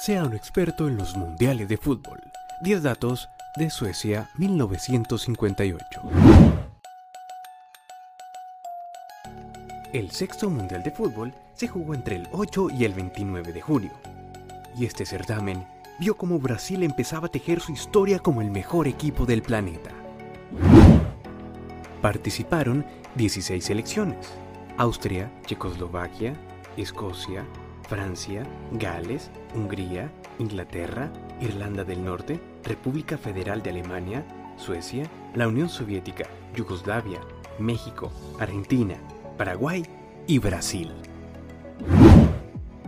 Sea un experto en los mundiales de fútbol. 10 datos de Suecia 1958. El sexto mundial de fútbol se jugó entre el 8 y el 29 de junio. Y este certamen vio cómo Brasil empezaba a tejer su historia como el mejor equipo del planeta. Participaron 16 selecciones. Austria, Checoslovaquia, Escocia, Francia, Gales, Hungría, Inglaterra, Irlanda del Norte, República Federal de Alemania, Suecia, la Unión Soviética, Yugoslavia, México, Argentina, Paraguay y Brasil.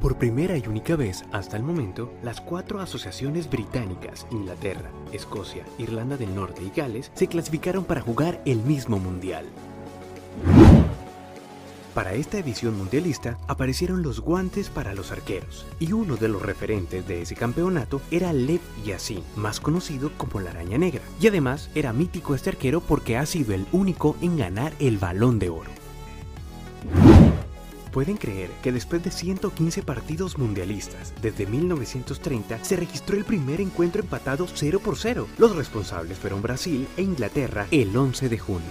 Por primera y única vez hasta el momento, las cuatro asociaciones británicas, Inglaterra, Escocia, Irlanda del Norte y Gales, se clasificaron para jugar el mismo mundial. Para esta edición mundialista aparecieron los guantes para los arqueros, y uno de los referentes de ese campeonato era Lev Yassin, más conocido como la Araña Negra, y además era mítico este arquero porque ha sido el único en ganar el balón de oro. Pueden creer que después de 115 partidos mundialistas desde 1930 se registró el primer encuentro empatado 0 por 0. Los responsables fueron Brasil e Inglaterra el 11 de junio.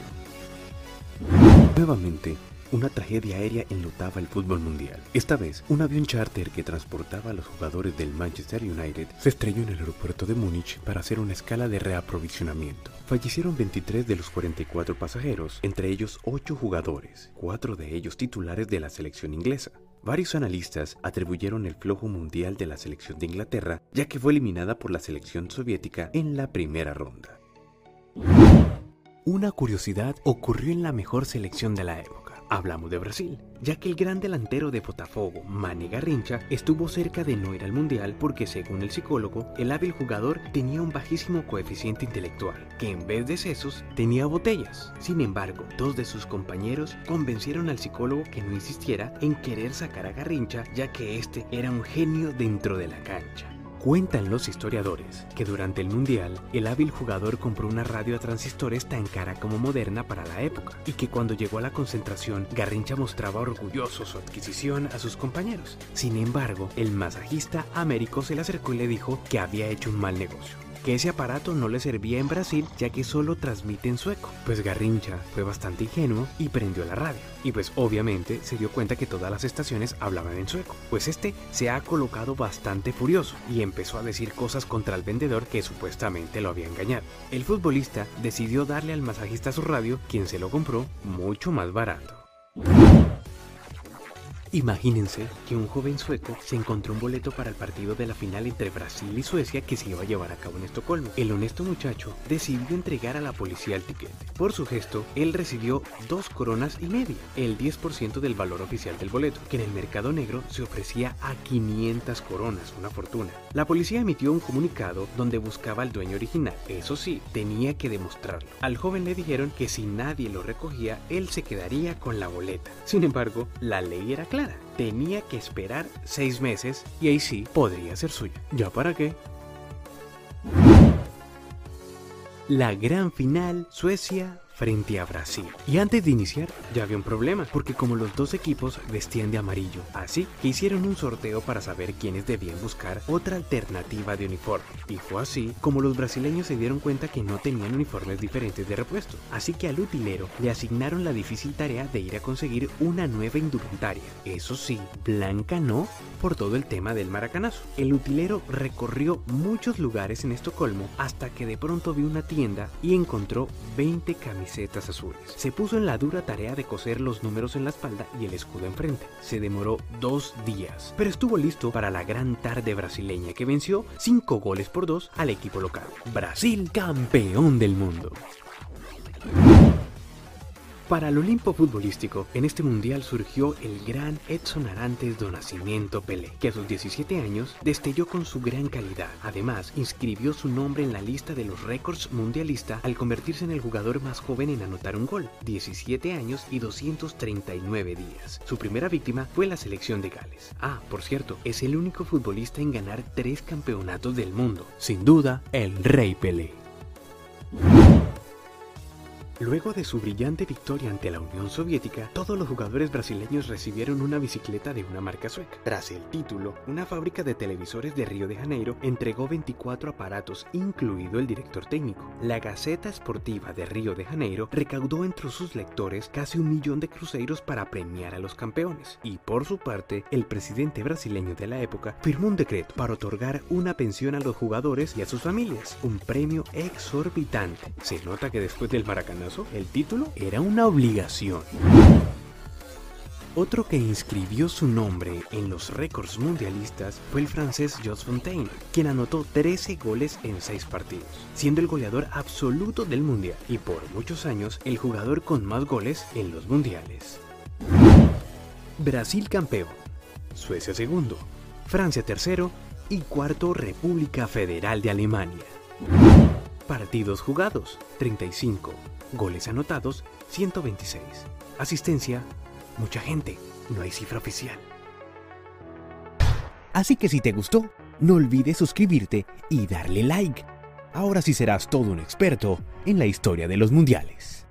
Nuevamente, una tragedia aérea enlutaba el fútbol mundial. Esta vez, un avión charter que transportaba a los jugadores del Manchester United se estrelló en el aeropuerto de Múnich para hacer una escala de reaprovisionamiento. Fallecieron 23 de los 44 pasajeros, entre ellos 8 jugadores, 4 de ellos titulares de la selección inglesa. Varios analistas atribuyeron el flojo mundial de la selección de Inglaterra, ya que fue eliminada por la selección soviética en la primera ronda. Una curiosidad ocurrió en la mejor selección de la época. Hablamos de Brasil, ya que el gran delantero de Botafogo, Mane Garrincha, estuvo cerca de no ir al Mundial porque según el psicólogo, el hábil jugador tenía un bajísimo coeficiente intelectual, que en vez de sesos tenía botellas. Sin embargo, dos de sus compañeros convencieron al psicólogo que no insistiera en querer sacar a Garrincha, ya que este era un genio dentro de la cancha. Cuentan los historiadores que durante el Mundial el hábil jugador compró una radio a transistores tan cara como moderna para la época y que cuando llegó a la concentración Garrincha mostraba orgulloso su adquisición a sus compañeros. Sin embargo, el masajista Américo se le acercó y le dijo que había hecho un mal negocio que ese aparato no le servía en Brasil ya que solo transmite en sueco. Pues Garrincha fue bastante ingenuo y prendió la radio. Y pues obviamente se dio cuenta que todas las estaciones hablaban en sueco. Pues este se ha colocado bastante furioso y empezó a decir cosas contra el vendedor que supuestamente lo había engañado. El futbolista decidió darle al masajista su radio, quien se lo compró mucho más barato. Imagínense que un joven sueco se encontró un boleto para el partido de la final entre Brasil y Suecia que se iba a llevar a cabo en Estocolmo. El honesto muchacho decidió entregar a la policía el tiquete. Por su gesto, él recibió dos coronas y media, el 10% del valor oficial del boleto, que en el mercado negro se ofrecía a 500 coronas, una fortuna. La policía emitió un comunicado donde buscaba al dueño original. Eso sí, tenía que demostrarlo. Al joven le dijeron que si nadie lo recogía, él se quedaría con la boleta. Sin embargo, la ley era clara Tenía que esperar seis meses y ahí sí podría ser suya. ¿Ya para qué? La gran final Suecia frente a Brasil. Y antes de iniciar ya había un problema, porque como los dos equipos vestían de amarillo, así que hicieron un sorteo para saber quiénes debían buscar otra alternativa de uniforme. Y fue así como los brasileños se dieron cuenta que no tenían uniformes diferentes de repuesto, así que al utilero le asignaron la difícil tarea de ir a conseguir una nueva indumentaria. Eso sí, blanca no, por todo el tema del maracanazo. El utilero recorrió muchos lugares en Estocolmo hasta que de pronto vio una tienda y encontró 20 camisetas azules. Se puso en la dura tarea de coser los números en la espalda y el escudo enfrente. Se demoró dos días, pero estuvo listo para la gran tarde brasileña que venció 5 goles por 2 al equipo local. Brasil campeón del mundo. Para el Olimpo futbolístico, en este mundial surgió el gran Edson Arantes do Nascimento Pelé, que a sus 17 años destelló con su gran calidad. Además, inscribió su nombre en la lista de los récords mundialista al convertirse en el jugador más joven en anotar un gol, 17 años y 239 días. Su primera víctima fue la selección de Gales. Ah, por cierto, es el único futbolista en ganar tres campeonatos del mundo. Sin duda, el Rey Pelé. Luego de su brillante victoria ante la Unión Soviética, todos los jugadores brasileños recibieron una bicicleta de una marca sueca. Tras el título, una fábrica de televisores de Río de Janeiro entregó 24 aparatos, incluido el director técnico. La Gaceta Esportiva de Río de Janeiro recaudó entre sus lectores casi un millón de cruzeiros para premiar a los campeones. Y por su parte, el presidente brasileño de la época firmó un decreto para otorgar una pensión a los jugadores y a sus familias, un premio exorbitante. Se nota que después del Maracaná el título era una obligación. Otro que inscribió su nombre en los récords mundialistas fue el francés Jos Fontaine, quien anotó 13 goles en 6 partidos, siendo el goleador absoluto del mundial y por muchos años el jugador con más goles en los mundiales. Brasil campeón, Suecia segundo, Francia tercero y cuarto República Federal de Alemania. Partidos jugados, 35. Goles anotados, 126. Asistencia, mucha gente. No hay cifra oficial. Así que si te gustó, no olvides suscribirte y darle like. Ahora sí serás todo un experto en la historia de los mundiales.